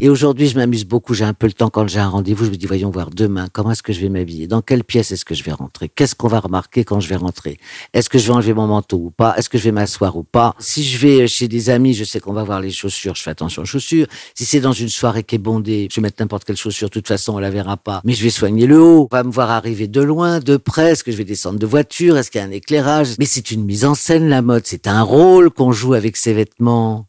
Et aujourd'hui, je m'amuse beaucoup. J'ai un peu le temps quand j'ai un rendez-vous. Je me dis, voyons voir demain, comment est-ce que je vais m'habiller Dans quelle pièce est-ce que je vais rentrer Qu'est-ce qu'on va remarquer quand je vais rentrer Est-ce que je vais enlever mon manteau ou pas Est-ce que je vais m'asseoir ou pas Si je vais chez des amis, je sais qu'on va voir les chaussures. Je fais attention aux chaussures. Si c'est dans une soirée qui est bondée, je vais mettre n'importe quelle chaussure. De toute façon, on la verra pas. Mais je vais soigner le haut. On va me voir arriver de loin, de près. Est-ce que je vais descendre de voiture Est-ce qu'il y a un éclairage Mais c'est une mise en scène, la mode. C'est un rôle qu'on joue avec ses vêtements.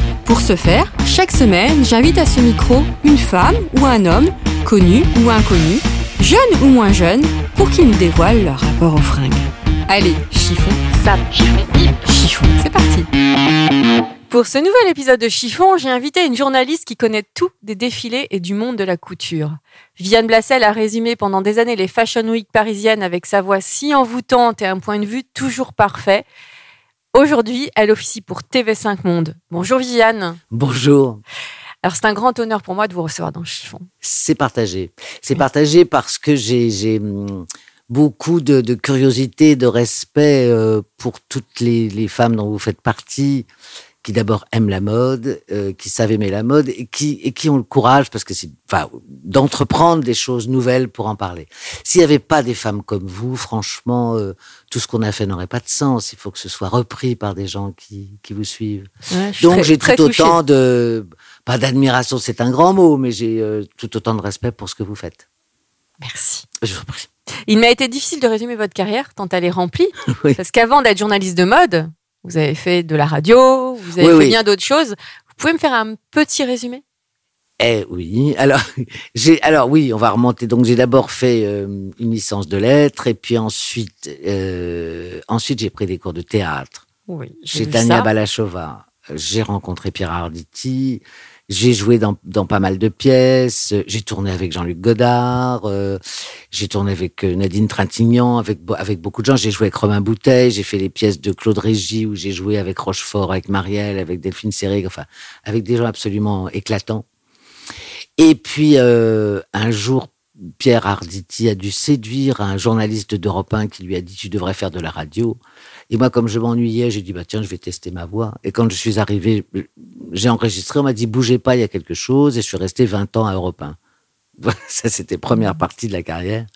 Pour ce faire, chaque semaine, j'invite à ce micro une femme ou un homme, connu ou inconnu, jeune ou moins jeune, pour qu'ils nous dévoilent leur rapport aux fringues. Allez, chiffon, chiffon, chiffon, c'est parti. Pour ce nouvel épisode de Chiffon, j'ai invité une journaliste qui connaît tout des défilés et du monde de la couture. Viviane Blassel a résumé pendant des années les Fashion Week parisiennes avec sa voix si envoûtante et un point de vue toujours parfait. Aujourd'hui, elle officie pour TV5 Monde. Bonjour Viviane. Bonjour. Alors c'est un grand honneur pour moi de vous recevoir dans Chiffon. C'est partagé. C'est partagé parce que j'ai hum, beaucoup de, de, curiosité, de respect euh, pour toutes les, les, femmes dont vous faites partie, qui d'abord aiment la mode, euh, qui savent aimer la mode et qui, et qui ont le courage, parce que c'est, enfin, d'entreprendre des choses nouvelles pour en parler. S'il n'y avait pas des femmes comme vous, franchement, euh, tout ce qu'on a fait n'aurait pas de sens. Il faut que ce soit repris par des gens qui, qui vous suivent. Ouais, Donc j'ai tout autant de, pas d'admiration, c'est un grand mot, mais j'ai euh, tout autant de respect pour ce que vous faites. Merci. Je vous prie. Il m'a été difficile de résumer votre carrière tant elle est remplie, Oui. parce qu'avant d'être journaliste de mode, vous avez fait de la radio, vous avez Oui, fait oui. bien d'autres choses. Vous pouvez me faire un petit résumé? Eh oui. Alors, j'ai, alors oui, on va remonter. Donc, j'ai d'abord fait euh, une licence de lettres, et puis ensuite, euh, ensuite, j'ai pris des cours de théâtre Oui. chez Tania Balachova. J'ai rencontré Pierre Arditi. J'ai joué dans, dans pas mal de pièces. J'ai tourné avec Jean-Luc Godard. euh, j'ai tourné avec euh, Nadine Trintignant, avec, avec beaucoup de gens. J'ai joué avec Romain Bouteille. J'ai fait les pièces de Claude Régis où j'ai joué avec Rochefort, avec Marielle, avec Delphine Seyrig, enfin, avec des gens absolument éclatants. Et puis, euh, un jour, Pierre Arditi a dû séduire un journaliste d'Europe 1 qui lui a dit Tu devrais faire de la radio. Et moi, comme je m'ennuyais, j'ai dit bah, Tiens, je vais tester ma voix. Et quand je suis arrivé, j'ai enregistré, on m'a dit Bougez pas, il y a quelque chose. Et je suis resté 20 ans à Europe 1. Voilà, Ça, c'était première partie de la carrière.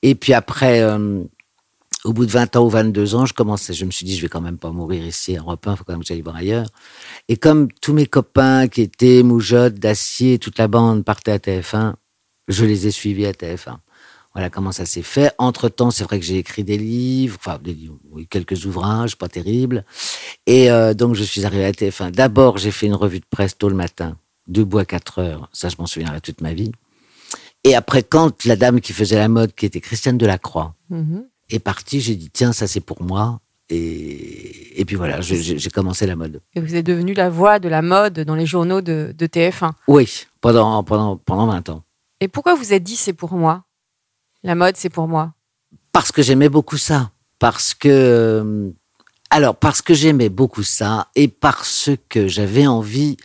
Et puis après, euh, au bout de 20 ans ou 22 ans, je commençais, je me suis dit, je vais quand même pas mourir ici à Europe 1, faut quand même que j'aille voir ailleurs. Et comme tous mes copains qui étaient Moujotte, Dacier, toute la bande partaient à TF1, je les ai suivis à TF1. Voilà comment ça s'est fait. Entre-temps, c'est vrai que j'ai écrit des livres, enfin des livres, quelques ouvrages, pas terribles. Et euh, donc, je suis arrivé à TF1. D'abord, j'ai fait une revue de presse tôt le matin, debout à 4 heures. Ça, je m'en souviendrai toute ma vie. Et après, quand la dame qui faisait la mode, qui était Christiane Delacroix, Mhm. est partie, j'ai dit, tiens, ça c'est pour moi. Et, et puis voilà, j'ai j'ai commencé la mode. Et vous êtes devenu la voix de la mode dans les journaux de, de TF1. Oui, pendant, pendant, pendant 20 ans. Et pourquoi vous êtes dit c'est pour moi? La mode, c'est pour moi. Parce que j'aimais beaucoup ça. Parce que. euh, Alors, parce que j'aimais beaucoup ça et parce que j'avais envie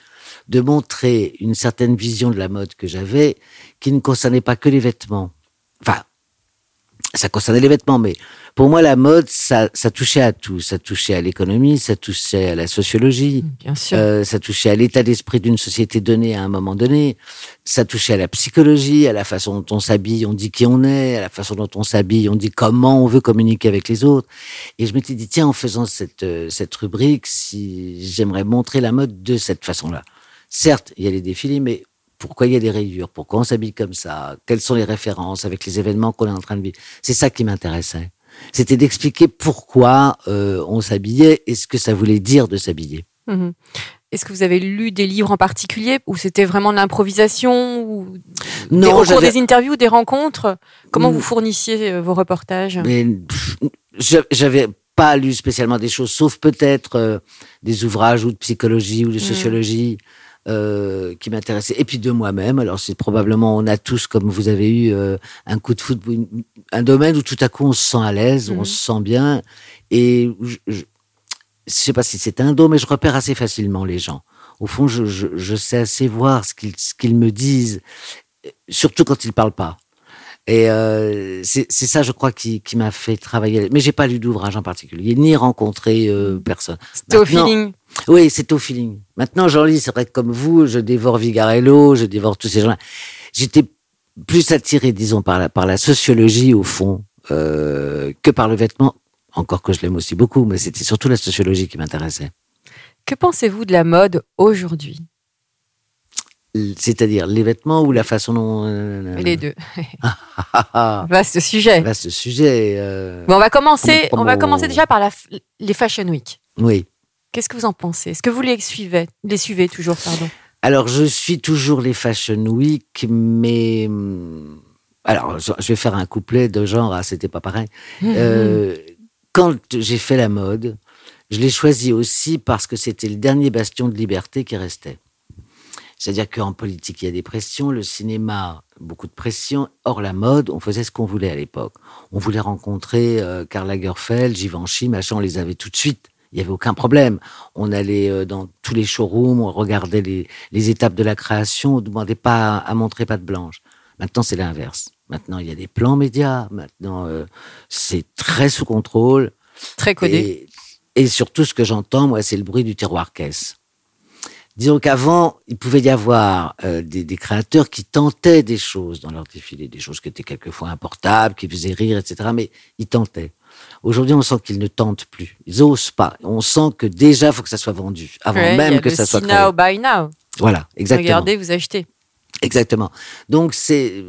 de montrer une certaine vision de la mode que j'avais qui ne concernait pas que les vêtements. Enfin, ça concernait les vêtements, mais pour moi, la mode, ça, ça touchait à tout. Ça touchait à l'économie, ça touchait à la sociologie, Bien sûr. Euh, ça touchait à l'état d'esprit d'une société donnée à un moment donné. Ça touchait à la psychologie, à la façon dont on s'habille, on dit qui on est, à la façon dont on s'habille, on dit comment on veut communiquer avec les autres. Et je m'étais dit, tiens, en faisant cette, euh, cette rubrique, si j'aimerais montrer la mode de cette façon-là. Certes, il y a les défilés, mais pourquoi il y a des rayures Pourquoi on s'habille comme ça Quelles sont les références avec les événements qu'on est en train de vivre C'est ça qui m'intéressait. C'était d'expliquer pourquoi euh, on s'habillait et ce que ça voulait dire de s'habiller. Mhm. Est-ce que vous avez lu des livres en particulier ou c'était vraiment de l'improvisation ou des, Non, j'avais- des interviews, des rencontres? Comment Mm. vous fournissiez euh, vos reportages? J'avais pas lu spécialement des choses, sauf peut-être euh, des ouvrages ou de psychologie ou de Mm. sociologie euh, qui m'intéressaient. Et puis de moi-même. Alors c'est probablement, on a tous, comme vous avez eu, euh, un coup de foot, un domaine où tout à coup on se sent à l'aise, Mhm. on se sent bien. Et je, je, je sais pas si c'est un don, mais je repère assez facilement les gens. Au fond, je, je, je sais assez voir ce qu'ils ce qu'ils me disent, surtout quand ils parlent pas. Et euh, c'est ça, je crois, qui, qui m'a fait travailler. Mais j'ai pas lu d'ouvrage en particulier, ni rencontré euh, personne. C'était au feeling. Oui, c'est au feeling. Maintenant, j'en lis, c'est vrai que comme vous, je dévore Vigarello, je dévore tous ces gens-là. J'étais plus attiré, disons, par la, par la sociologie, au fond, euh, que par le vêtement. Encore que je l'aime aussi beaucoup, mais c'était surtout la sociologie qui m'intéressait. Que pensez-vous de la mode aujourd'hui? C'est-à-dire les vêtements ou la façon dont... euh, Les deux. Vaste sujet. Ce sujet... euh, Bon, on va commencer. On va commencer déjà par la les Fashion Week. Oui. Qu'est-ce que vous en pensez? Est-ce que vous les suivez Les suivez toujours, pardon? Alors, je suis toujours les Fashion Week, mais... hum, Alors, je je vais faire un couplet de genre, ah, c'était pas pareil. Euh, quand j'ai fait la mode, je l'ai choisi aussi parce que c'était le dernier bastion de liberté qui restait. C'est-à-dire qu'en politique, il y a des pressions, le cinéma, beaucoup de pressions. Or, la mode, on faisait ce qu'on voulait à l'époque. On voulait rencontrer euh, Karl Lagerfeld, Givenchy, machin, on les avait tout de suite. Il n'y avait aucun problème. On allait euh, dans tous les showrooms, on regardait les, les étapes de la création, on ne demandait pas à, à montrer patte blanche. Maintenant, c'est l'inverse. Maintenant, il y a des plans médias. Maintenant, euh, c'est très sous contrôle. Très codé. Et, et surtout, ce que j'entends, moi, c'est le bruit du tiroir caisse. Disons qu'avant, il pouvait y avoir euh, des, des créateurs qui tentaient des choses dans leur défilé, des choses qui étaient quelquefois importables, qui faisaient rire, etc. Mais ils tentaient. Aujourd'hui, on sent qu'ils ne tentent plus. Ils osent pas. On sent que déjà, il faut que ça soit vendu, avant Ouais, il y même a que le ça soit créé. now, buy now. Voilà, exactement. Regardez, vous achetez. Exactement. Donc, c'est,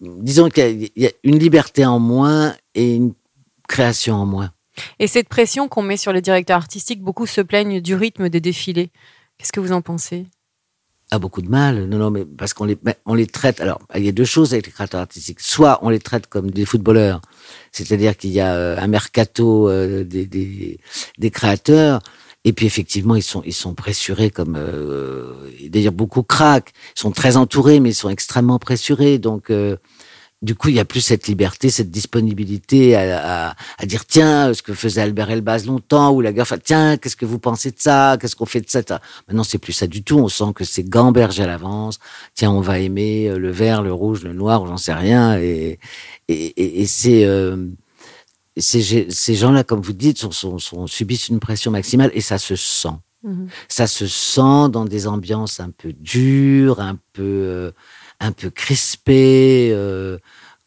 disons qu'il y, a une liberté en moins et une création en moins. Et cette pression qu'on met sur les directeurs artistiques, beaucoup se plaignent du rythme des défilés. Qu'est-ce que vous en pensez? A beaucoup de mal. Non, non, mais parce qu'on les, ben, on les traite. Alors, il y a deux choses avec les créateurs artistiques. Soit on les traite comme des footballeurs, c'est-à-dire qu'il y a euh, un mercato euh, des créateurs. Et puis effectivement, ils sont ils sont pressurés comme euh, d'ailleurs beaucoup craquent. Ils sont très entourés, mais ils sont extrêmement pressurés. Donc euh, du coup, il y a plus cette liberté, cette disponibilité à, à, à dire tiens, ce que faisait Albert Elbaz longtemps ou la enfin, tiens, qu'est-ce que vous pensez de ça Qu'est-ce qu'on fait de ça Maintenant, c'est plus ça du tout. On sent que c'est gambergé à l'avance. Tiens, on va aimer euh, le vert, le rouge, le noir, j'en sais rien. Et, et, et, et c'est euh, ces, gens-là, comme vous dites, sont, sont, sont, subissent une pression maximale et ça se sent. Mhm. Ça se sent dans des ambiances un peu dures, un peu, euh, un peu crispées, euh,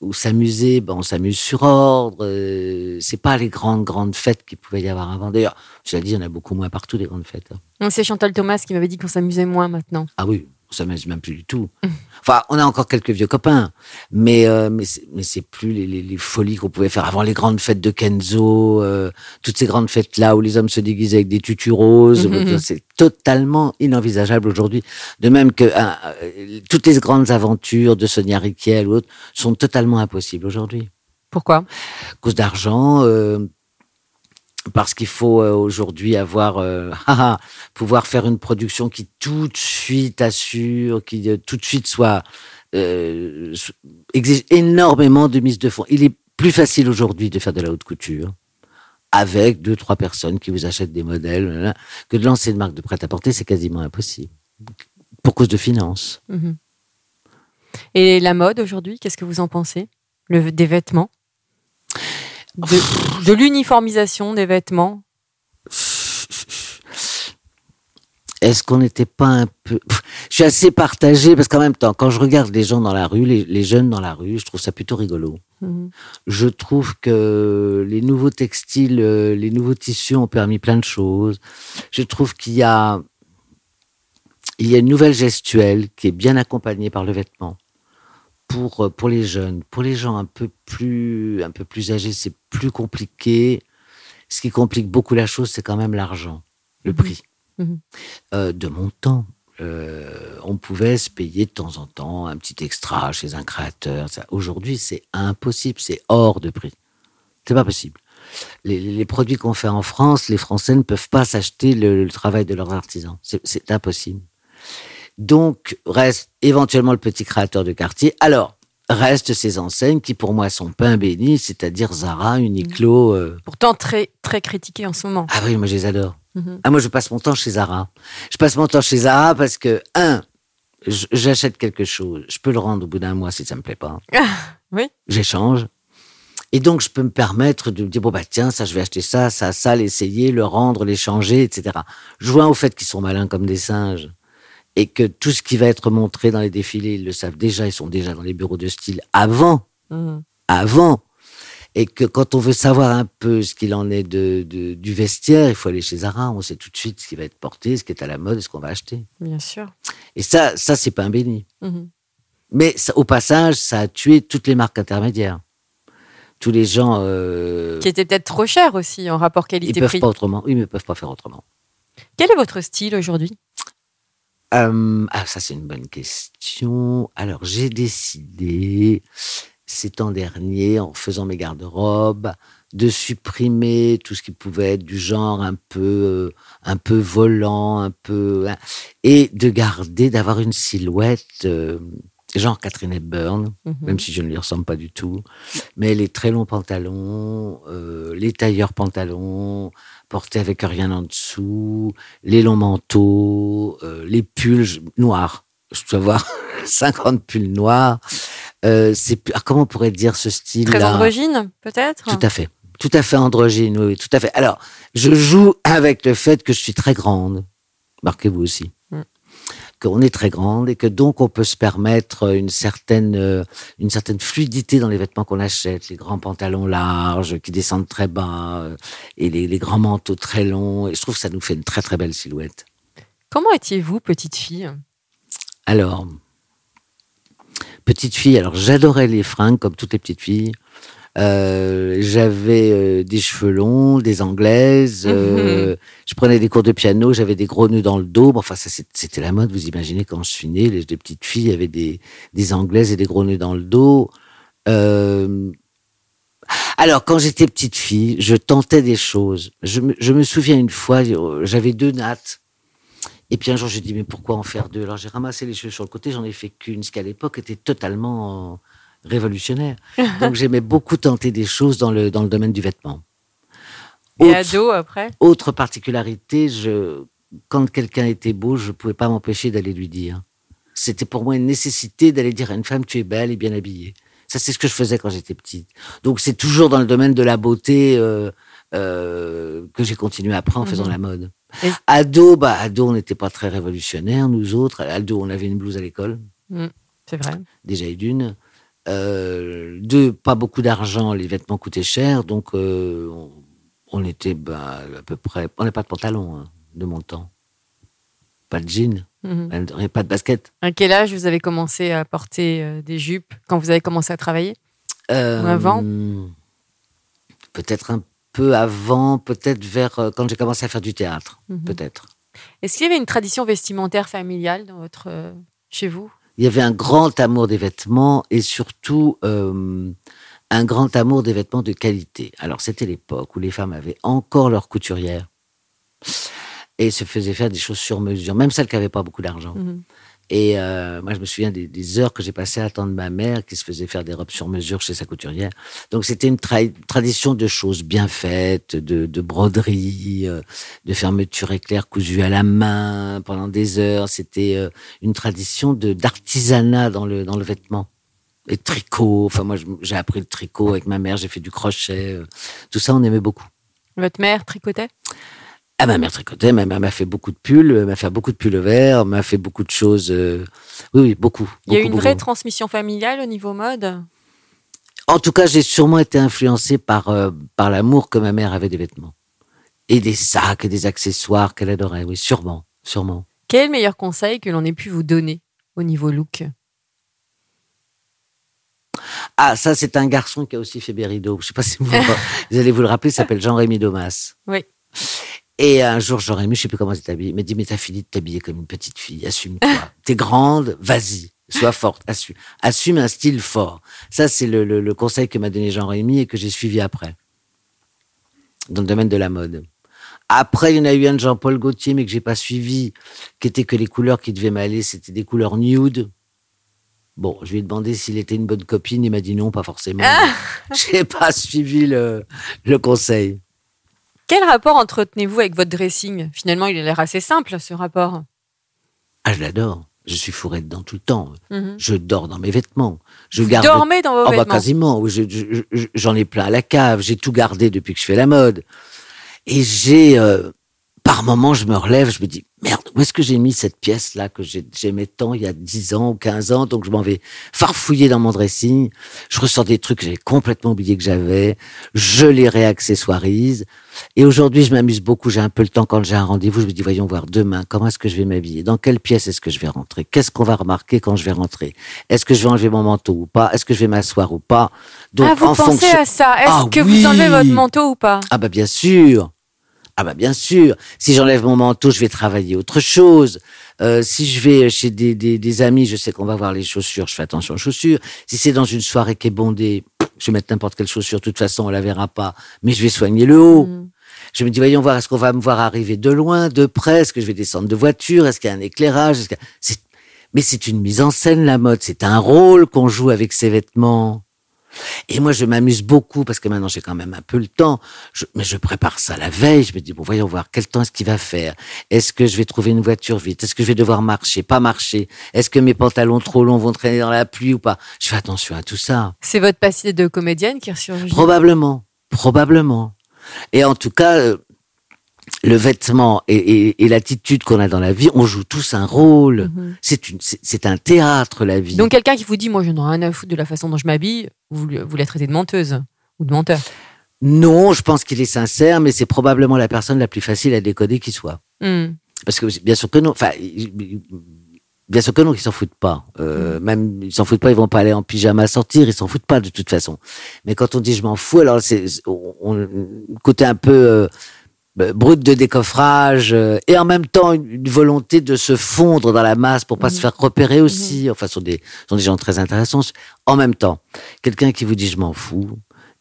où s'amuser, ben, on s'amuse sur ordre. Euh, c'est pas les grandes, grandes fêtes qu'il pouvait y avoir avant. D'ailleurs, je l'ai dit, il y en a beaucoup moins partout, des grandes fêtes. hein. C'est Chantal Thomas qui m'avait dit qu'on s'amusait moins maintenant. Ah oui, s'amuse même plus du tout. Enfin, on a encore quelques vieux copains, mais euh, mais c'est, plus les, les, les folies qu'on pouvait faire avant les grandes fêtes de Kenzo, euh, toutes ces grandes fêtes là où les hommes se déguisaient avec des tutus roses. Mhm. C'est totalement inenvisageable aujourd'hui. De même que hein, euh, toutes les grandes aventures de Sonia Riquel ou autres sont totalement impossibles aujourd'hui Pourquoi? À cause d'argent. Parce qu'il faut euh, aujourd'hui avoir euh, haha, pouvoir faire une production qui tout de suite assure, qui euh, tout de suite soit euh, exige énormément de mise de fonds. Il est plus facile aujourd'hui de faire de la haute couture avec deux trois personnes qui vous achètent des modèles que de lancer une marque de prêt-à-porter, c'est quasiment impossible pour cause de finances. Mhm. Et la mode aujourd'hui, qu'est-ce que vous en pensez? Des vêtements? De, de l'uniformisation des vêtements Est-ce qu'on n'était pas un peu... Je suis assez partagé parce qu'en même temps, quand je regarde les gens dans la rue, les, les jeunes dans la rue, je trouve ça plutôt rigolo. Mhm. Je trouve que les nouveaux textiles, euh, les nouveaux tissus ont permis plein de choses. Je trouve qu'il y a, il y a une nouvelle gestuelle qui est bien accompagnée par le vêtement. Pour, euh, pour les jeunes, pour les gens un peu plus, un peu plus âgés, c'est plus compliqué. Ce qui complique beaucoup la chose, c'est quand même l'argent, le Mhm. prix. Mhm. Euh, de mon temps, euh, on pouvait se payer de temps en temps un petit extra chez un créateur. Aujourd'hui, c'est impossible, c'est hors de prix. C'est pas possible. les, les produits qu'on fait en France, les Français ne peuvent pas s'acheter le, le travail de leurs artisans. C'est impossible. Donc, reste éventuellement le petit créateur de quartier. Alors, restent ces enseignes qui, pour moi, sont pain béni, c'est-à-dire Zara, Uniqlo. euh, Pourtant très très critiqué en ce moment. Ah oui, moi, je les adore. Mhm. Ah, moi, je passe mon temps chez Zara. Je passe mon temps chez Zara parce que, un, j'achète quelque chose. Je peux le rendre au bout d'un mois si ça me plaît pas. Oui. J'échange. Et donc, je peux me permettre de me dire, bon, bah, tiens, ça, je vais acheter ça, ça, ça, l'essayer, le rendre, l'échanger, etc. Joint au fait qu'ils sont malins comme des singes et que tout ce qui va être montré dans les défilés, ils le savent déjà, ils sont déjà dans les bureaux de style avant Mhm. avant. Et que quand on veut savoir un peu ce qu'il en est de, de- du vestiaire, il faut aller chez Zara. On sait tout de suite ce qui va être porté, ce qui est à la mode, ce qu'on va acheter. Bien sûr. Et ça, ça c'est pain béni. Mhm. Mais ça- au passage, ça a tué toutes les marques intermédiaires. Tous les gens, euh, Qui était peut-être trop cher aussi en rapport ils qualité-prix. peuvent pas autrement. Oui, mais ils peuvent pas faire autrement. Quel est votre style aujourd'hui? Euh, ah, ça c'est une bonne question. Alors j'ai décidé, ces temps derniers, en faisant mes garde-robes, de supprimer tout ce qui pouvait être du genre un peu, euh, un peu volant, un peu, hein, et de garder, d'avoir une silhouette euh, genre Catherine Hepburn, Mhm. même si je ne lui ressemble pas du tout. Mais les très longs pantalons, euh, les tailleurs pantalons, portés avec rien en dessous, les longs manteaux, euh, les pulls noirs. Je dois avoir 50 pulls noirs. Euh, c'est ah, comment on pourrait dire ce style Très androgyne, peut-être? Tout à fait. Tout à fait androgyne, oui, oui, tout à fait. Alors, je joue avec le fait que je suis très grande. Marquez-vous aussi. Qu'on est très grande et que donc on peut se permettre une certaine, euh, une certaine fluidité dans les vêtements qu'on achète. Les grands pantalons larges qui descendent très bas euh, et les, les grands manteaux très longs. Et je trouve que ça nous fait une très très belle silhouette. Comment étiez-vous, petite fille? Alors, petite fille, alors j'adorais les fringues comme toutes les petites filles. Euh, j'avais euh, des cheveux longs, des anglaises. euh, Je prenais des cours de piano, j'avais des gros nœuds dans le dos. Bon, Enfin, ça c'était la mode. Vous imaginez quand je suis née, les, les petites filles avaient des, des anglaises et des gros nœuds dans le dos. Alors, quand j'étais petite fille, je tentais des choses. Je me, je me souviens une fois, j'avais deux nattes. Et puis un jour, j'ai dit, mais pourquoi en faire deux? Alors j'ai ramassé les cheveux sur le côté, j'en ai fait qu'une, ce qui à l'époque était totalement révolutionnaire. Donc j'aimais beaucoup tenter des choses dans le, dans le domaine du vêtement. Et Autre- ado après? autre particularité, je, quand quelqu'un était beau, je ne pouvais pas m'empêcher d'aller lui dire. C'était pour moi une nécessité d'aller dire à une femme, tu es belle et bien habillée. Ça, c'est ce que je faisais quand j'étais petite. Donc, c'est toujours dans le domaine de la beauté euh, euh, que j'ai continué après en faisant Mhm. la mode. Et- Ado, bah, ado, on n'était pas très révolutionnaires, nous autres. Ado, on avait une blouse à l'école, C'est vrai. déjà et d'une. Euh, deux, pas beaucoup d'argent, les vêtements coûtaient cher, donc euh, on, était bah, à peu près. On n'a pas de pantalon hein, de mon temps. Pas de jean, Mhm. pas de basket. À quel âge vous avez commencé à porter euh, des jupes quand vous avez commencé à travailler? Euh, Ou avant? Peut-être un peu avant, peut-être vers euh, quand j'ai commencé à faire du théâtre, Mhm. peut-être. Est-ce qu'il y avait une tradition vestimentaire familiale dans votre, euh, chez vous? Il y avait un grand amour des vêtements et surtout euh, un grand amour des vêtements de qualité. Alors c'était l'époque où les femmes avaient encore leur couturière et se faisaient faire des choses sur mesure, même celles qui n'avaient pas beaucoup d'argent. Mhm. Et euh, moi, je me souviens des, heures que j'ai passées à attendre ma mère qui se faisait faire des robes sur mesure chez sa couturière. Donc, c'était une tra- tradition de choses bien faites, de, de broderie, euh, de fermeture éclair cousue à la main pendant des heures. C'était euh, une tradition d'artisanat dans le, dans le vêtement. Et tricot. Enfin, moi, j'ai appris le tricot avec ma mère, j'ai fait du crochet. euh, tout ça, on aimait beaucoup. Votre mère tricotait? Ah, ma mère tricotait, ma mère m'a fait beaucoup de pulls, elle m'a fait beaucoup de pulls verts, m'a fait beaucoup de choses. euh, Oui, oui, beaucoup. Il y a eu beaucoup, une vraie transmission familiale au niveau mode? En tout cas, j'ai sûrement été influencé par, euh, par l'amour que ma mère avait des vêtements. Et des sacs et des accessoires qu'elle adorait, oui, sûrement, sûrement. Quel est le meilleur conseil que l'on ait pu vous donner au niveau look? Ah, ça, c'est un garçon qui a aussi fait Bérido. Je sais pas si vous, vous allez vous le rappeler, il s'appelle Jean-Rémy Domas. Oui. Et un jour, Jean-Rémy, je sais plus comment il s'est habillé, il m'a dit, mais t'as fini de t'habiller comme une petite fille, assume-toi. T'es grande, vas-y, sois forte, assume, assume un style fort. Ça, c'est le, le- le conseil que m'a donné Jean-Rémy et que j'ai suivi après. dans le domaine de la mode. Après, il y en a eu un de Jean-Paul Gaultier, mais que j'ai pas suivi, qui était que les couleurs qui devaient m'aller, c'était des couleurs nude. Bon, je lui ai demandé s'il était une bonne copine, il m'a dit non, pas forcément. Ah J'ai pas suivi le, le conseil. Quel rapport entretenez-vous avec votre dressing? Finalement, il a l'air assez simple, ce rapport. Ah, je l'adore. Je suis fourré dedans tout le temps. Mhm. Je dors dans mes vêtements. Je Vous garde dormez dans vos Oh, bah, vêtements quasiment. Oui, je- je- je- J'en ai plein à la cave. J'ai tout gardé depuis que je fais la mode. Et j'ai, euh, par moments, je me relève, je me dis, merde, où est-ce que j'ai mis cette pièce-là que j'ai- j'aimais tant il y a 10 ans ou 15 ans? Donc, je m'en vais farfouiller dans mon dressing. Je ressors des trucs que j'avais complètement oublié que j'avais. Je les réaccessoirise. Et aujourd'hui, je m'amuse beaucoup. J'ai un peu le temps quand j'ai un rendez-vous. Je me dis, voyons voir demain, comment est-ce que je vais m'habiller? Dans quelle pièce est-ce que je vais rentrer? Qu'est-ce qu'on va remarquer quand je vais rentrer? Est-ce que je vais enlever mon manteau ou pas? Est-ce que je vais m'asseoir ou pas? Donc, ah, vous en pensez fonction- à ça Est-ce Ah que oui vous enlevez votre manteau ou pas? Ah bah bien sûr. Ah bah bien sûr. Si j'enlève mon manteau, je vais travailler autre chose. Euh, si je vais chez des, des, des amis, je sais qu'on va voir les chaussures, je fais attention aux chaussures. Si c'est dans une soirée qui est bondée, je vais mettre n'importe quelle chaussure. De toute façon, on la verra pas. Mais je vais soigner le haut. Mhm. Je me dis, voyons voir, est-ce qu'on va me voir arriver de loin, de près? Est-ce que je vais descendre de voiture? Est-ce qu'il y a un éclairage? Est-ce qu'il y a- c'est- Mais c'est une mise en scène, la mode. C'est un rôle qu'on joue avec ses vêtements. Et moi, je m'amuse beaucoup parce que maintenant, j'ai quand même un peu le temps. Je- mais je prépare ça la veille. Je me dis, bon, voyons voir, quel temps est-ce qu'il va faire? Est-ce que je vais trouver une voiture vite? Est-ce que je vais devoir marcher Pas marcher? Est-ce que mes pantalons trop longs vont traîner dans la pluie ou pas? Je fais attention à tout ça. C'est votre passé de comédienne qui ressurgit? Probablement, probablement. Et en tout cas, euh, le vêtement et, et- et l'attitude qu'on a dans la vie, on joue tous un rôle. Mhm. C'est un théâtre la vie. Donc quelqu'un qui vous dit, moi je n'en ai rien à foutre de la façon dont je m'habille, vous, vous la traitez de menteuse ou de menteur. non, je pense qu'il est sincère, mais c'est probablement la personne la plus facile à décoder qui soit. Hmm. Parce que bien sûr que non. Enfin, ils- bien sûr que non, ils s'en foutent pas. Euh, Même ils s'en foutent pas, ils vont pas aller en pyjama sortir, ils s'en foutent pas de toute façon. Mais quand on dit je m'en fous, alors c'est on, on- côté un peu euh, euh, brut de décoffrage euh, et en même temps une, une volonté de se fondre dans la masse pour pas se faire repérer aussi. Enfin, ce sont des sont des gens très intéressants. En même temps, quelqu'un qui vous dit je m'en fous.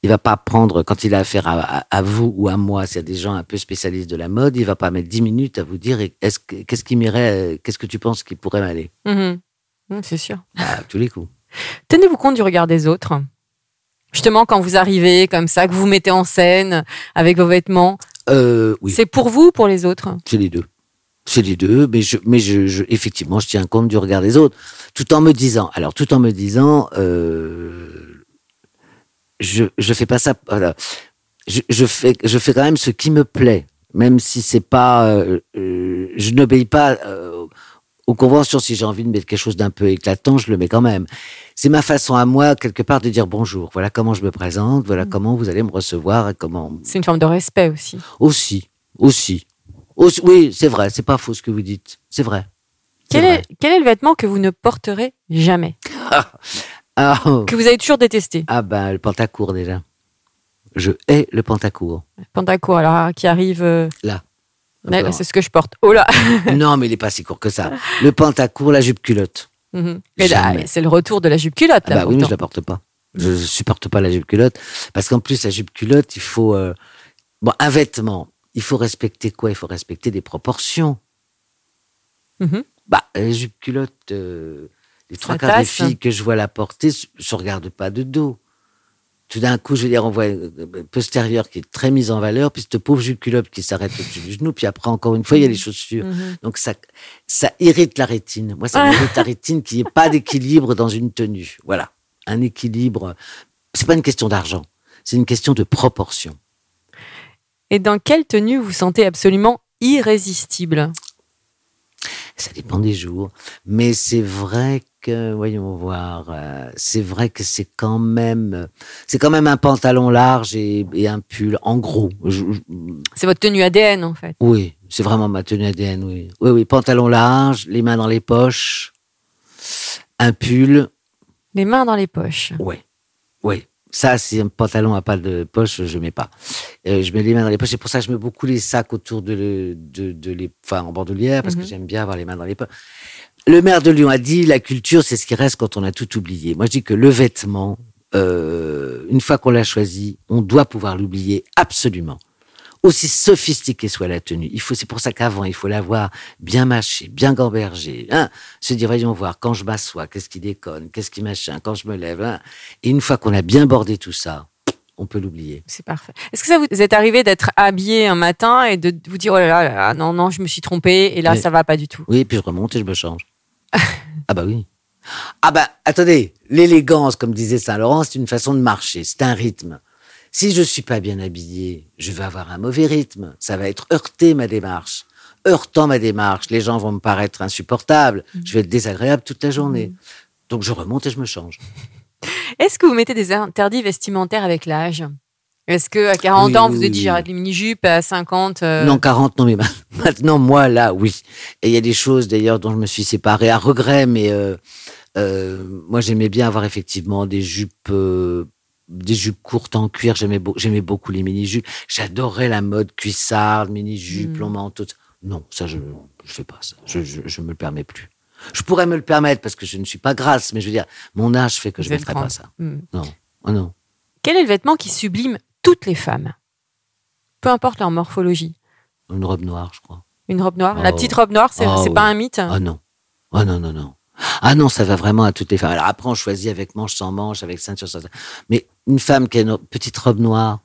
Il va pas prendre, quand il a affaire à, à- à vous ou à moi, s'il y a des gens un peu spécialistes de la mode, il va pas mettre dix minutes à vous dire est-ce que- qu'est-ce qui m'irait, qu'est-ce que tu penses qui pourrait m'aller? Hmm, C'est sûr. À tous les coups. Tenez-vous compte du regard des autres. Justement, quand vous arrivez comme ça, que vous vous mettez en scène avec vos vêtements, Euh, oui, c'est pour vous ou pour les autres c'est les deux. C'est les deux, mais je, mais je, je- effectivement, je tiens compte du regard des autres, tout en me disant, alors tout en me disant, euh, je, je fais pas ça, voilà. je, je fais, je fais quand même ce qui me plaît, même si c'est pas, euh, euh, je n'obéis pas aux conventions. Si j'ai envie de mettre quelque chose d'un peu éclatant, je le mets quand même. C'est ma façon à moi, quelque part, de dire bonjour. Voilà comment je me présente, voilà comment vous allez me recevoir et comment. C'est une forme de respect aussi. Aussi, aussi. Aussi- oui, c'est vrai, c'est pas faux ce que vous dites. C'est vrai. Quel vrai. est, quel est le vêtement que vous ne porterez jamais Ah, oh. Que vous avez toujours détesté Ah ben, le pantacourt déjà. Je hais le pantacourt. Pantacourt, alors, qui arrive. euh, Là. Encore. c'est ce que je porte. Oh là non, mais il est pas si court que ça. Le pantacourt, la jupe culotte. Jamais. C'est le retour de la jupe culotte, Ah bah oui, mais je la porte pas. Je ne supporte pas la jupe culotte. Parce qu'en plus, la jupe culotte, il faut... euh, Bon, un vêtement, il faut respecter quoi? Il faut respecter des proportions. Mhm. Bah, la jupe culotte, euh, les trois quarts des filles que je vois la porter se se regardent pas de dos. Tout d'un coup, je veux dire, on voit une une postérieure qui est très mise en valeur, puis cette pauvre jupe culotte qui s'arrête au-dessus du genou, puis après, encore une fois, il y a les chaussures. Mhm. Donc, ça, ça irrite la rétine. Moi, ça m'irrite la rétine qu'il n'y ait pas d'équilibre dans une tenue. Voilà. Un équilibre. C'est pas une question d'argent. C'est une question de proportion. Et dans quelle tenue vous sentez absolument irrésistible? Ça dépend des jours. Mais c'est vrai que, voyons voir, euh, c'est vrai que c'est quand même, c'est quand même un pantalon large et, et un pull, en gros. Je- je- C'est votre tenue ADN, en fait. oui, c'est vraiment ma tenue ADN, oui. Oui, oui, pantalon large, les mains dans les poches, un pull, Les mains dans les poches. oui, oui. Ça, si un pantalon n'a pas de poche, je mets pas. Euh, je mets les mains dans les poches. C'est pour ça que je mets beaucoup les sacs autour de, le- de, de les, enfin, en bandoulière, parce Mhm. que j'aime bien avoir les mains dans les poches. Le maire de Lyon a dit, la culture, c'est ce qui reste quand on a tout oublié. Moi, je dis que le vêtement, euh, une fois qu'on l'a choisi, on doit pouvoir l'oublier absolument. Aussi sophistiquée soit la tenue, il faut, c'est pour ça qu'avant, il faut l'avoir bien mâchée, bien gambergée, hein, se dire, voyons voir, quand je m'assois, qu'est-ce qui déconne, qu'est-ce qui machin, quand je me lève, hein. Et une fois qu'on a bien bordé tout ça, on peut l'oublier. C'est parfait. Est-ce que ça vous est arrivé d'être habillé un matin et de vous dire, oh là là, là, non, non, je me suis trompé et là, Oui. ça va pas du tout? Oui, puis je remonte et je me change. ah bah oui. Ah bah attendez, l'élégance, comme disait Saint Laurent, c'est une façon de marcher, c'est un rythme. Si je suis pas bien habillé, je vais avoir un mauvais rythme. Ça va être heurté ma démarche. Heurtant ma démarche, les gens vont me paraître insupportables. Je vais être désagréable toute la journée. Donc je remonte et je me change. Est-ce que vous mettez des interdits vestimentaires avec l'âge? Est-ce que à 40 Oui, ans, oui, vous avez oui, dit j'arrête les mini-jupes, à 50 euh, Non, 40, non, mais ma- maintenant, moi, là, oui. Et il y a des choses, d'ailleurs, dont je me suis séparé à regret, mais euh, euh, moi, j'aimais bien avoir effectivement des jupes, des jupes courtes en cuir. J'aimais, beau- j'aimais beaucoup les mini-jupes. J'adorais la mode cuissarde, mini-jupe, Mm. long manteau. Non, ça, je ne fais pas ça. Je, je, je me le permets plus. Je pourrais me le permettre parce que je ne suis pas grasse, mais je veux dire, mon âge fait que je ne ferai pas ça. Hmm. Non, oh non. Quel est le vêtement qui sublime toutes les femmes? Peu importe leur morphologie. Une robe noire, je crois. Une robe noire? La Oh. petite robe noire, c'est Oh, oui. pas un mythe? Ah non. Ah non, non, non. Ah non, ça va vraiment à toutes les femmes. Alors après, on choisit avec manche sans manche, avec ceinture sans. Mais une femme qui a une petite robe noire,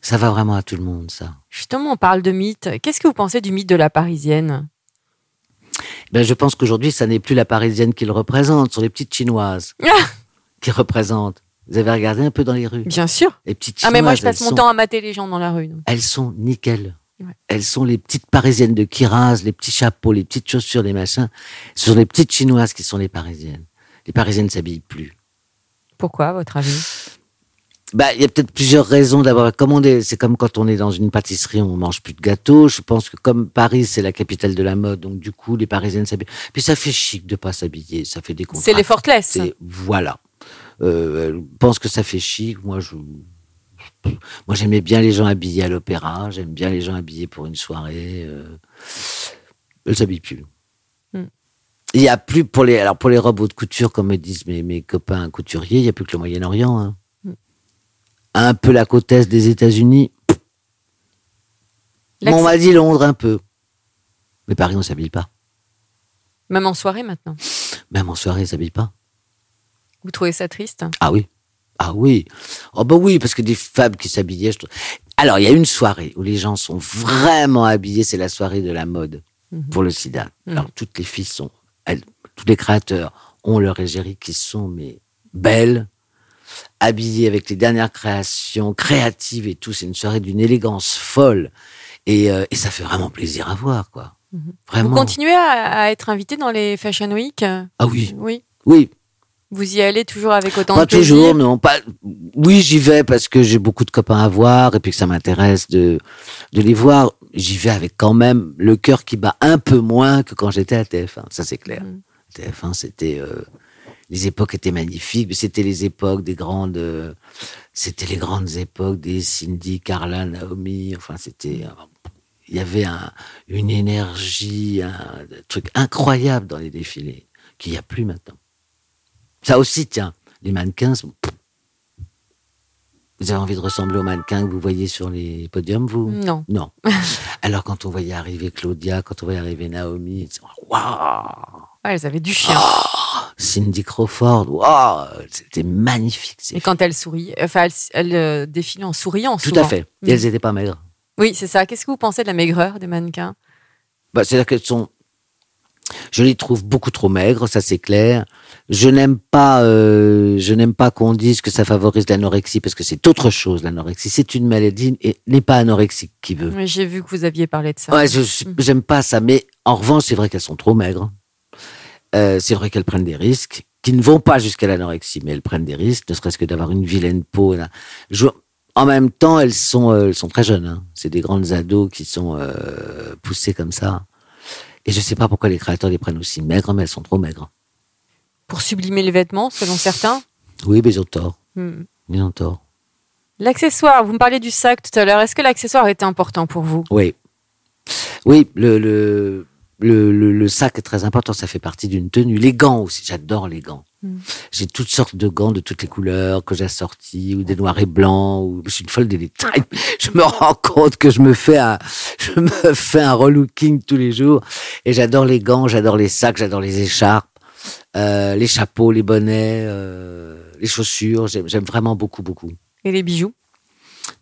ça va vraiment à tout le monde, ça. Justement, on parle de mythe. Qu'est-ce que vous pensez du mythe de la parisienne? Ben, je pense qu'aujourd'hui, ça n'est plus la parisienne qui le représente, ce sont les petites chinoises Ah qui représentent. Vous avez regardé un peu dans les rues? Bien sûr. Les petites Ah, chinoises, mais moi, je passe mon sont- temps à mater les gens dans la rue. donc. elles sont nickel. Ouais. Elles sont les petites parisiennes de Kiraz, les petits chapeaux, les petites chaussures, les machins. Ce sont les petites chinoises qui sont les parisiennes. Les parisiennes ne s'habillent plus. Pourquoi, à votre avis? Bah, il y a peut-être plusieurs raisons. D'abord, est, c'est comme quand on est dans une pâtisserie, on mange plus de gâteaux. Je pense que comme Paris, c'est la capitale de la mode, donc du coup, les Parisiennes s'habillent. Puis ça fait chic de pas s'habiller, ça fait des contrats. C'est les fortless. C'est- voilà. Euh, elle pense que ça fait chic. Moi, je, moi, j'aimais bien les gens habillés à l'opéra. J'aime bien les gens habillés pour une soirée. Euh, elles s'habillent plus. Il y a plus pour les, alors pour les robes haute couture, comme me disent mes, mes copains couturiers, il y a plus que le Moyen-Orient. Hein. Un peu la côte est des États-Unis. Bon, on m'a dit Londres un peu. Mais Paris, on s'habille pas. Même en soirée maintenant. Même en soirée, on s'habille pas. Vous trouvez ça triste Ah oui. Ah oui. Oh bah oui, parce que des femmes qui s'habillaient. je trouve- Alors, il y a une soirée où les gens sont vraiment habillés, c'est la soirée de la mode Mhm. pour le sida. Mhm. Alors, toutes les filles sont, tous les créateurs ont leur égérie qui sont, mais belles, habillées avec les dernières créations, créatives et tout. C'est une soirée d'une élégance folle. Et, euh, et ça fait vraiment plaisir à voir, quoi. Mhm. Vraiment. Vous continuez à, à être invité dans les Fashion Week? Ah oui, Oui. oui. Vous y allez toujours avec autant Pas de plaisir toujours, non. Pas... Oui, j'y vais parce que j'ai beaucoup de copains à voir et puis que ça m'intéresse de, de les voir. J'y vais avec quand même le cœur qui bat un peu moins que quand j'étais à TF1. Ça, c'est clair. Mhm. TF1, c'était. euh, Les époques étaient magnifiques, mais c'était les époques des grandes. euh, C'était les grandes époques des Cindy, Carla, Naomi. Enfin, c'était. euh, Il y avait un, une énergie, un truc incroyable dans les défilés, qu'il n'y a plus maintenant. Ça aussi, tiens, les mannequins, vous avez envie de ressembler aux mannequins que vous voyez sur les podiums, vous? Non. Non. Alors, quand on voyait arriver Claudia, quand on voyait arriver Naomi, waouh Ouais, elles avaient du chien. Cindy Crawford, waouh C'était magnifique. Et quand elles sourient, enfin, elles, elles, euh, défilaient en souriant. Tout souvent. à fait. Mm. Et elles n'étaient pas maigres. Oui, c'est ça. Qu'est-ce que vous pensez de la maigreur des mannequins? Bah, C'est-à-dire qu'elles sont. Je les trouve beaucoup trop maigres, ça c'est clair. Je n'aime pas, euh, je n'aime pas qu'on dise que ça favorise l'anorexie parce que c'est autre chose l'anorexie. C'est une maladie et n'est pas anorexique qui veut. Oui, J'ai vu que vous aviez parlé de ça. Ouais, suis- j'aime pas ça. Mais en revanche, c'est vrai qu'elles sont trop maigres. Euh, c'est vrai qu'elles prennent des risques qui ne vont pas jusqu'à l'anorexie, mais elles prennent des risques, ne serait-ce que d'avoir une vilaine peau. là. Je- en même temps, elles sont, euh, elles sont très jeunes. hein. C'est des grandes ados qui sont poussées comme ça. Et je sais pas pourquoi les créateurs les prennent aussi maigres, mais elles sont trop maigres. Pour sublimer les vêtements, selon certains. Oui, mais ils ont tort. Hmm. Ils ont tort. L'accessoire, vous me parliez du sac tout à l'heure. Est-ce que l'accessoire était important pour vous? Oui. Oui, le, le- Le, le, le sac est très important, ça fait partie d'une tenue. Les gants aussi, j'adore les gants. Mm. J'ai toutes sortes de gants de toutes les couleurs que j'ai assortis, ou des noirs et blancs, ou je suis une folle des détails. Je me rends compte que je me fais un, je me fais un relooking tous les jours. Et j'adore les gants, j'adore les sacs, j'adore les écharpes, euh, les chapeaux, les bonnets, euh, les chaussures. J'aime vraiment beaucoup, beaucoup. Et les bijoux?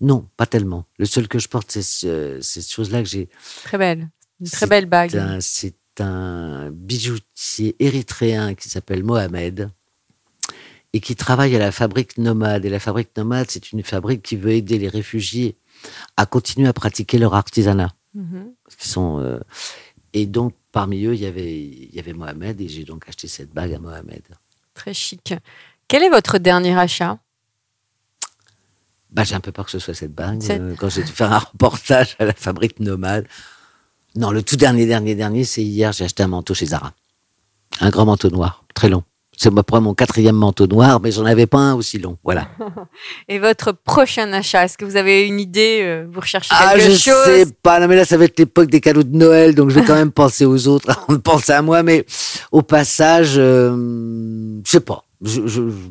Non, pas tellement. Le seul que je porte, c'est ce, ces choses-là que j'ai. Très belle. Une très C'est belle bague. un- C'est un bijoutier érythréen qui s'appelle Mohamed et qui travaille à la fabrique Nomade. Et la fabrique Nomade, c'est une fabrique qui veut aider les réfugiés à continuer à pratiquer leur artisanat. Mhm. Sont, euh, Et donc, parmi eux, il y avait, il y avait Mohamed et j'ai donc acheté cette bague à Mohamed. Très chic. Quel est votre dernier achat? Bah, j'ai un peu peur que ce soit cette bague. Euh, quand j'ai dû faire un reportage à la fabrique Nomade. Non, le tout dernier, dernier, dernier, c'est hier, j'ai acheté un manteau chez Zara. Un grand manteau noir, très long. C'est moi mon quatrième manteau noir, mais j'en avais pas un aussi long. Voilà. Et votre prochain achat Est-ce que vous avez une idée euh, Vous recherchez Ah, quelque je chose? sais pas. Non, mais là, ça va être l'époque des cadeaux de Noël, donc je vais quand même penser aux autres de penser à moi. Mais au passage, euh, je sais pas. Je, je- je-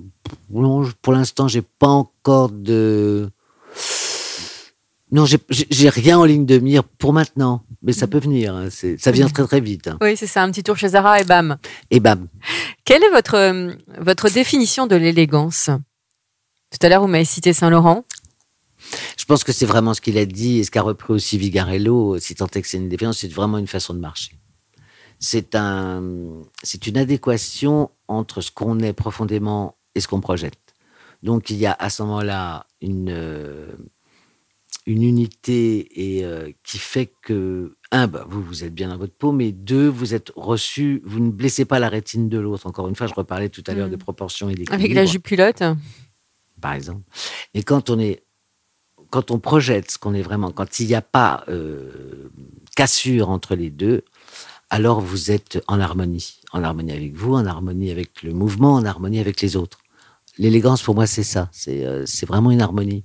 non, pour l'instant, j'ai pas encore de. Non, j'ai- rien en ligne de mire pour maintenant, mais ça peut venir. hein, Ça vient très très vite. hein. Oui, c'est ça, un petit tour chez Zara et bam. Et bam. Quelle est votre, euh, votre définition de l'élégance? Tout à l'heure, vous m'avez cité Saint-Laurent. Je pense que c'est vraiment ce qu'il a dit et ce qu'a repris aussi Vigarello, si tant est que c'est une défiance, c'est vraiment une façon de marcher. C'est un, c'est une adéquation entre ce qu'on est profondément et ce qu'on projette. Donc il y a à ce moment-là une, euh, une unité et, euh, qui fait que, un, bah, vous, vous êtes bien dans votre peau, mais deux, vous êtes reçu, vous ne blessez pas la rétine de l'autre. Encore une fois, je reparlais tout à l'heure Mm. des proportions et d'équilibre Avec la jupe culotte. par exemple. Et quand on est, quand on projette ce qu'on est vraiment, quand il n'y a pas euh, cassure entre les deux, alors vous êtes en harmonie, en harmonie avec vous, en harmonie avec le mouvement, en harmonie avec les autres. L'élégance pour moi c'est ça, c'est euh, c'est vraiment une harmonie.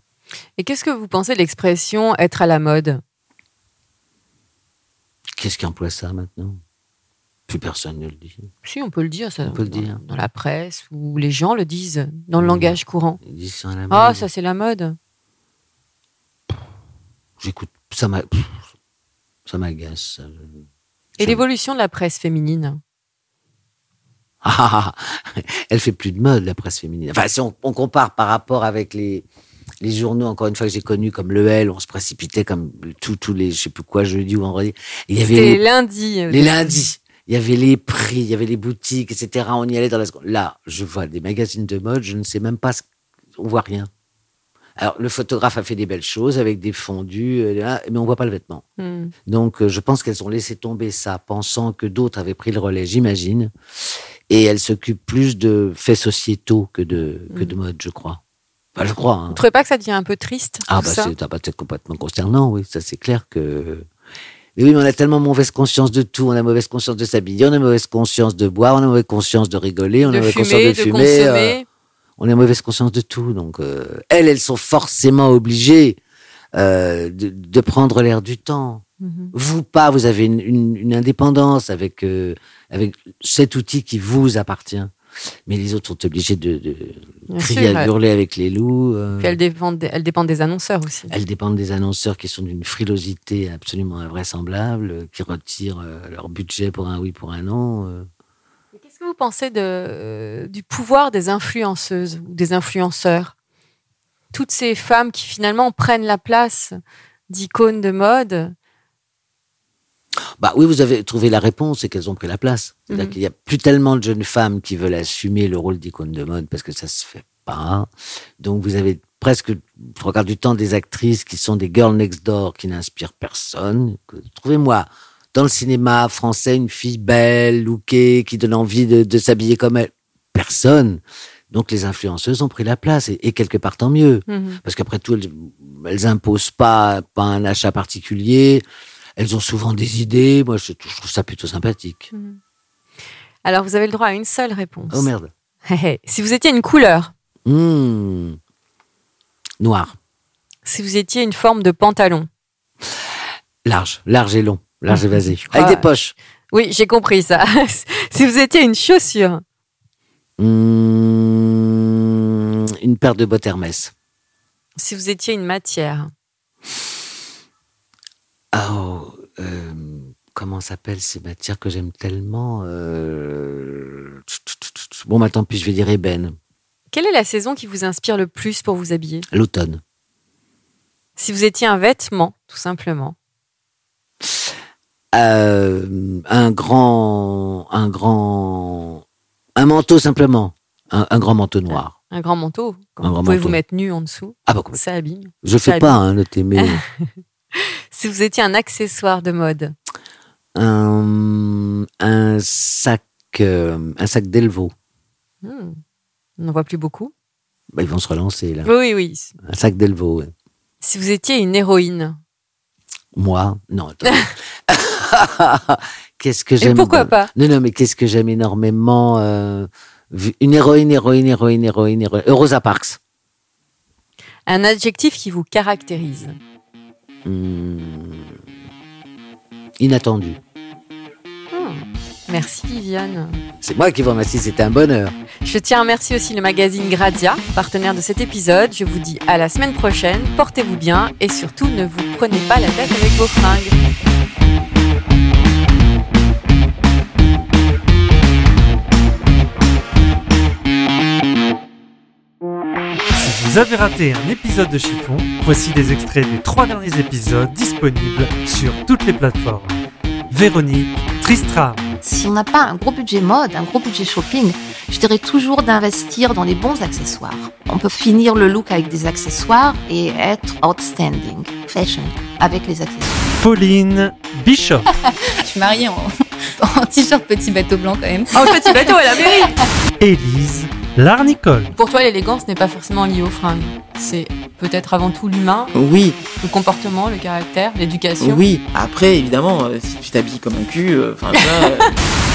Et qu'est-ce que vous pensez de l'expression être à la mode Qu'est-ce qui emploie ça maintenant? Plus personne ne le dit. Si, on peut le dire, ça. On peut le dans, dire. Dans la presse, ou les gens le disent, dans le Mm. langage courant. Ils disent ça à la Ah, mode. ça, c'est la mode. J'écoute, ça m'a, pff, ça m'agace. ça. Et l'évolution de la presse féminine? Ah, elle fait plus de mode, la presse féminine. Enfin, si on, on compare par rapport avec les, les journaux, encore une fois, que j'ai connus comme Le L, on se précipitait comme tous tous les, je sais plus quoi, jeudi ou vendredi. Il y avait les, lundi. euh, les lundis. Il y avait les prix, il y avait les boutiques, etc. On y allait dans la seconde. Là, je vois des magazines de mode, je ne sais même pas, ce- on voit rien. Alors, le photographe a fait des belles choses avec des fondus, euh, mais on voit pas le vêtement. hmm. Donc, euh, je pense qu'elles ont laissé tomber ça, pensant que d'autres avaient pris le relais, j'imagine. Et elles s'occupent plus de faits sociétaux que de, que de mode, je crois. Enfin, je crois. hein. Vous trouvez pas que ça devient un peu triste Ah, bah, c'est ah, bah, c'est complètement consternant, oui. Ça, c'est clair que. Mais oui, mais on a tellement mauvaise conscience de tout. On a mauvaise conscience de s'habiller, on a mauvaise conscience de boire, on a mauvaise conscience de rigoler, on a de mauvaise fumer, conscience de, de fumer. euh, on a mauvaise conscience de tout. Donc, euh, elles, elles sont forcément obligées euh, de, de prendre l'air du temps. Mhm. Vous pas, vous avez une, une- une indépendance avec, avec cet outil qui vous appartient. Mais les autres sont obligés de, crier sûr, hurler avec les loups. euh. Puis elles dépendent, des- elles dépendent des annonceurs aussi. Elles dépendent des annonceurs qui sont d'une frilosité absolument invraisemblable, qui retirent euh, leur budget pour un oui, pour un non. euh. Qu'est-ce que vous pensez de, du pouvoir des influenceuses ou des influenceurs? Toutes ces femmes qui finalement prennent la place d'icônes de mode. Bah oui, vous avez trouvé la réponse, c'est qu'elles ont pris la place. C'est-à-dire Mhm. qu'il n'y a plus tellement de jeunes femmes qui veulent assumer le rôle d'icône de mode parce que ça se fait pas. Donc vous avez presque, trois quarts du temps, des actrices qui sont des girls next door qui n'inspirent personne. Trouvez-moi dans le cinéma français une fille belle, lookée, qui donne envie de, de s'habiller comme elle? Personne. Donc les influenceuses ont pris la place et, et quelque part tant mieux. Mhm. Parce qu'après tout, elles, elles imposent pas, pas un achat particulier. Elles ont souvent des idées. Moi, je, je trouve ça plutôt sympathique. Alors vous avez le droit à une seule réponse. Oh merde. si vous étiez une couleur, Hmm. Noir. si vous étiez une forme de pantalon, Large. Large et long. Large et vasé. Avec des poches. Oui, j'ai compris ça. si vous étiez une chaussure, Hum, une paire de bottes Hermès. si vous étiez une matière, Oh, euh, comment s'appellent ces matières que j'aime tellement euh, Bon, bah tant pis, je vais dire ébène. quelle est la saison qui vous inspire le plus pour vous habiller? L'automne. Si vous étiez un vêtement, tout simplement. Euh, un grand, un grand, un manteau simplement, un, un grand manteau noir. Un grand manteau. Un vous grand pouvez manteau. vous mettre nu en dessous. Ah bah. Ça abîme. Je fais Ça pas, hein, mais Si vous étiez un accessoire de mode, un, un sac, euh, un sac d'Elvo. hmm, on n'en voit plus beaucoup. Bah, ils vont se relancer là. Oui, oui. Un sac d'Elvo. ouais. Si vous étiez une héroïne, Moi, non. attends. qu'est-ce que et j'aime pourquoi pas? Non, non, mais qu'est-ce que j'aime énormément euh, Une héroïne, héroïne, héroïne, héroïne, héroïne. Euh, Rosa Parks. Un adjectif qui vous caractérise. Hmm. Inattendu. Hmm. Merci Viviane. C'est moi qui vous remercie, c'était un bonheur. Je tiens à remercier aussi le magazine Grazia, partenaire de cet épisode. Je vous dis à la semaine prochaine, portez-vous bien et surtout ne vous prenez pas la tête avec vos fringues. Vous avez raté un épisode de Chiffon, voici des extraits des trois derniers épisodes disponibles sur toutes les plateformes. Véronique, Tristram, Si on n'a pas un gros budget mode, un gros budget shopping, je dirais toujours d'investir dans les bons accessoires. On peut finir le look avec des accessoires et être outstanding, fashion, avec les accessoires. Pauline, Bishop, Je suis mariée en, en t-shirt petit bateau blanc quand même. Oh, petit bateau à la mairie Élise, Larnicole. Pour toi, l'élégance n'est pas forcément liée aux fringues. C'est peut-être avant tout l'humain, Oui, le comportement, le caractère, l'éducation. oui. Après, évidemment, euh, si tu t'habilles comme un cul, euh, enfin, euh,